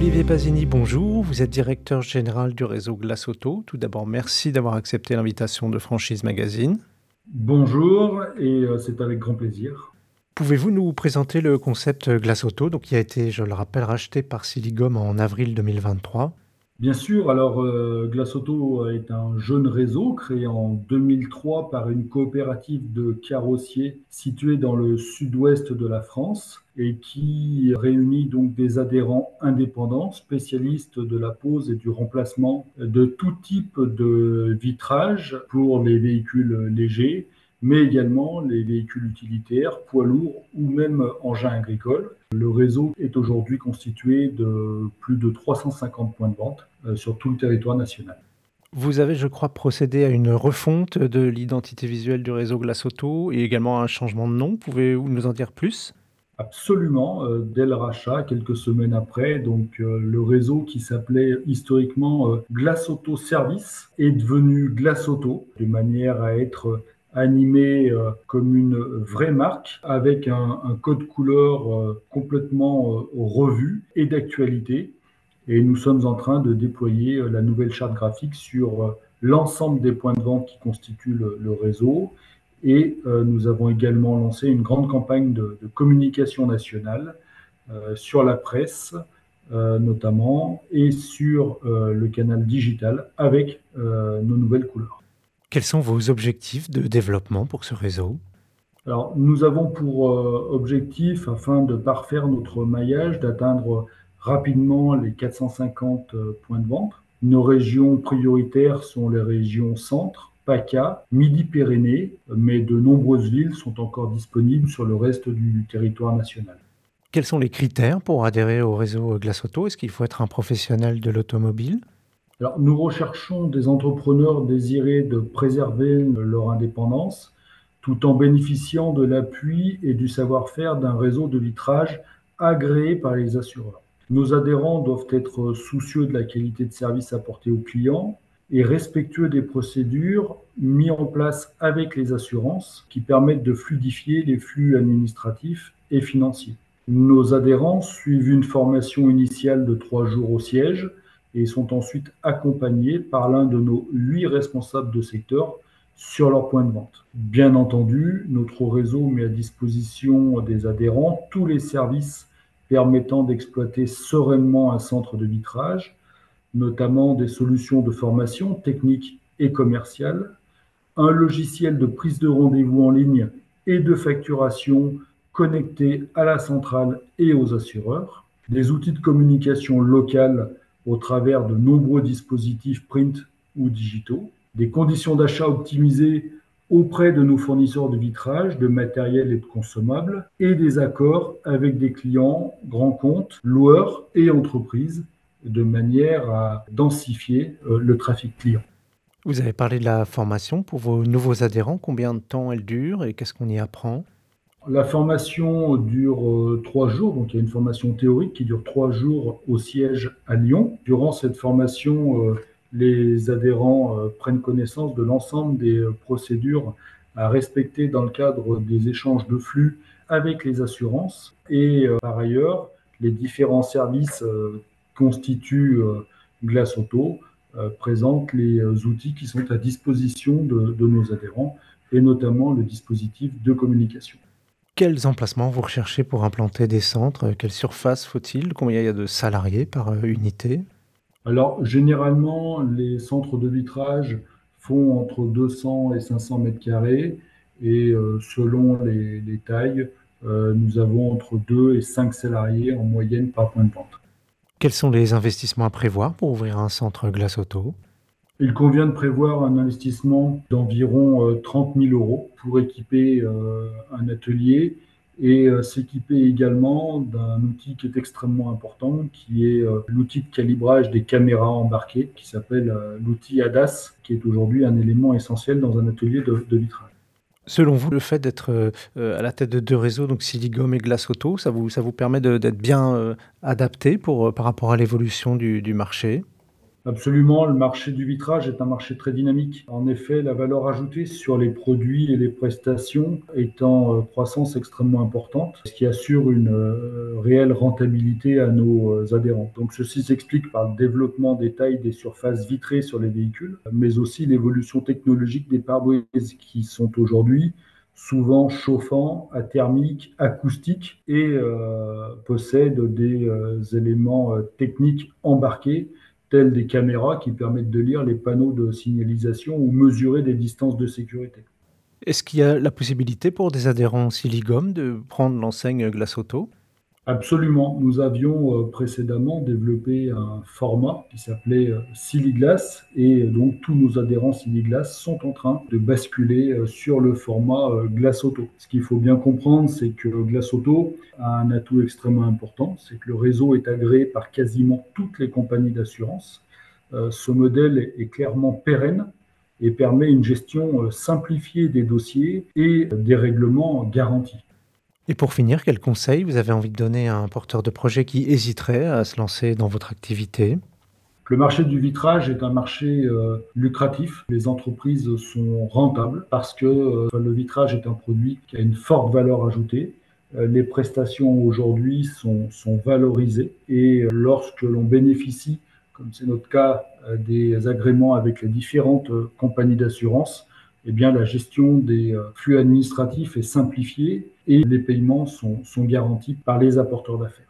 Olivier Pasini, bonjour. Vous êtes directeur général du réseau Glace Auto. Tout d'abord, merci d'avoir accepté l'invitation de Franchise Magazine. Bonjour, et euh, c'est avec grand plaisir. Pouvez-vous nous présenter le concept Glace Auto, donc qui a été, je le rappelle, racheté par Siligom en avril 2023 Bien sûr, alors euh, Glace Auto est un jeune réseau créé en 2003 par une coopérative de carrossiers située dans le sud-ouest de la France et qui réunit donc des adhérents indépendants, spécialistes de la pose et du remplacement de tout type de vitrage pour les véhicules légers, mais également les véhicules utilitaires, poids lourds ou même engins agricoles. Le réseau est aujourd'hui constitué de plus de 350 points de vente euh, sur tout le territoire national. Vous avez, je crois, procédé à une refonte de l'identité visuelle du réseau Glace Auto et également à un changement de nom. Pouvez-vous nous en dire plus? Absolument, euh, dès le rachat, quelques semaines après, donc euh, le réseau qui s'appelait historiquement Glace Auto Service est devenu Glace Auto, de manière à être animé euh, comme une vraie marque avec un, code couleur euh, complètement euh, revu et d'actualité. Et nous sommes en train de déployer la nouvelle charte graphique sur l'ensemble des points de vente qui constituent le, réseau. Et nous avons également lancé une grande campagne de, communication nationale sur la presse, notamment, et sur le canal digital avec nos nouvelles couleurs. Quels sont vos objectifs de développement pour ce réseau? Alors, nous avons pour euh, objectif, afin de parfaire notre maillage, d'atteindre rapidement les 450 euh, points de vente. Nos régions prioritaires sont les régions centre, PACA, Midi-Pyrénées, mais de nombreuses villes sont encore disponibles sur le reste du territoire national. Quels sont les critères pour adhérer au réseau Glace Auto? Est-ce qu'il faut être un professionnel de l'automobile? Alors, nous recherchons des entrepreneurs désirés de préserver leur indépendance tout en bénéficiant de l'appui et du savoir-faire d'un réseau de vitrage agréé par les assureurs. Nos adhérents doivent être soucieux de la qualité de service apporté aux clients et respectueux des procédures mises en place avec les assurances qui permettent de fluidifier les flux administratifs et financiers. Nos adhérents suivent une formation initiale de trois jours au siège et sont ensuite accompagnés par l'un de nos huit responsables de secteur sur leur point de vente. Bien entendu, notre réseau met à disposition des adhérents tous les services permettant d'exploiter sereinement un centre de vitrage, notamment des solutions de formation technique et commerciale, un logiciel de prise de rendez-vous en ligne et de facturation connecté à la centrale et aux assureurs, des outils de communication locale au travers de nombreux dispositifs print ou digitaux, des conditions d'achat optimisées auprès de nos fournisseurs de vitrage, de matériel et de consommables, et des accords avec des clients, grands comptes, loueurs et entreprises, de manière à densifier euh, le trafic client. Vous avez parlé de la formation pour vos nouveaux adhérents. Combien de temps elle dure et qu'est-ce qu'on y apprend? La formation dure euh, trois jours, donc il y a une formation théorique qui dure trois jours au siège à Lyon. Durant cette formation, euh, les adhérents prennent connaissance de l'ensemble des procédures à respecter dans le cadre des échanges de flux avec les assurances. Et par ailleurs, les différents services constituent Glace Auto présentent les outils qui sont à disposition de nos adhérents et notamment le dispositif de communication. Quels emplacements vous recherchez pour implanter des centres? Quelle surface faut-il? Combien il y a de salariés par euh, unité? Alors, généralement, les centres de vitrage font entre 200 et 500 mètres carrés et euh, selon les, tailles, euh, nous avons entre 2 et 5 salariés en moyenne par point de vente. Quels sont les investissements à prévoir pour ouvrir un centre glace auto? Il convient de prévoir un investissement d'environ 30 euh, 000 euros pour équiper euh, un atelier et euh, s'équiper également d'un outil qui est extrêmement important, qui est l'outil de calibrage des caméras embarquées, qui s'appelle l'outil ADAS, qui est aujourd'hui un élément essentiel dans un atelier de, vitrage. Selon vous, le fait d'être à la tête de deux réseaux, donc Siligom et Glace Auto, ça vous, ça vous permet d'être bien adapté pour, par rapport à l'évolution du marché? Absolument, le marché du vitrage est un marché très dynamique. En effet, la valeur ajoutée sur les produits et les prestations est en euh, croissance extrêmement importante, ce qui assure une euh, réelle rentabilité à nos euh, adhérents. Donc ceci s'explique par le développement des tailles des surfaces vitrées sur les véhicules, mais aussi l'évolution technologique des pare-brises qui sont aujourd'hui souvent chauffants, athermiques, acoustiques et possèdent des éléments techniques embarqués tels des caméras qui permettent de lire les panneaux de signalisation ou mesurer des distances de sécurité. Est-ce qu'il y a la possibilité pour des adhérents Siligom de prendre l'enseigne Glace Auto? Absolument. Nous avions euh, précédemment développé un format qui s'appelait euh, Siliglass et donc tous nos adhérents Siliglass sont en train de basculer euh, sur le format Glace Auto. Ce qu'il faut bien comprendre, c'est que Glace Auto a un atout extrêmement important, c'est que le réseau est agréé par quasiment toutes les compagnies d'assurance. Ce modèle est clairement pérenne et permet une gestion simplifiée des dossiers et des règlements garantis. Et pour finir, quel conseil vous avez envie de donner à un porteur de projet qui hésiterait à se lancer dans votre activité? Le marché du vitrage est un marché euh, lucratif. Les entreprises sont rentables parce que euh, le vitrage est un produit qui a une forte valeur ajoutée. Euh, les prestations aujourd'hui sont, sont, valorisées et lorsque l'on bénéficie, comme c'est notre cas, des agréments avec les différentes compagnies d'assurance, eh bien, la gestion des flux administratifs est simplifiée et les paiements sont, garantis par les apporteurs d'affaires.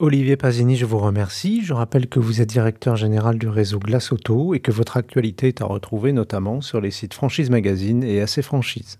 Olivier Pasini, je vous remercie. Je rappelle que vous êtes directeur général du réseau Glace Auto et que votre actualité est à retrouver notamment sur les sites Franchise Magazine et AC Franchise.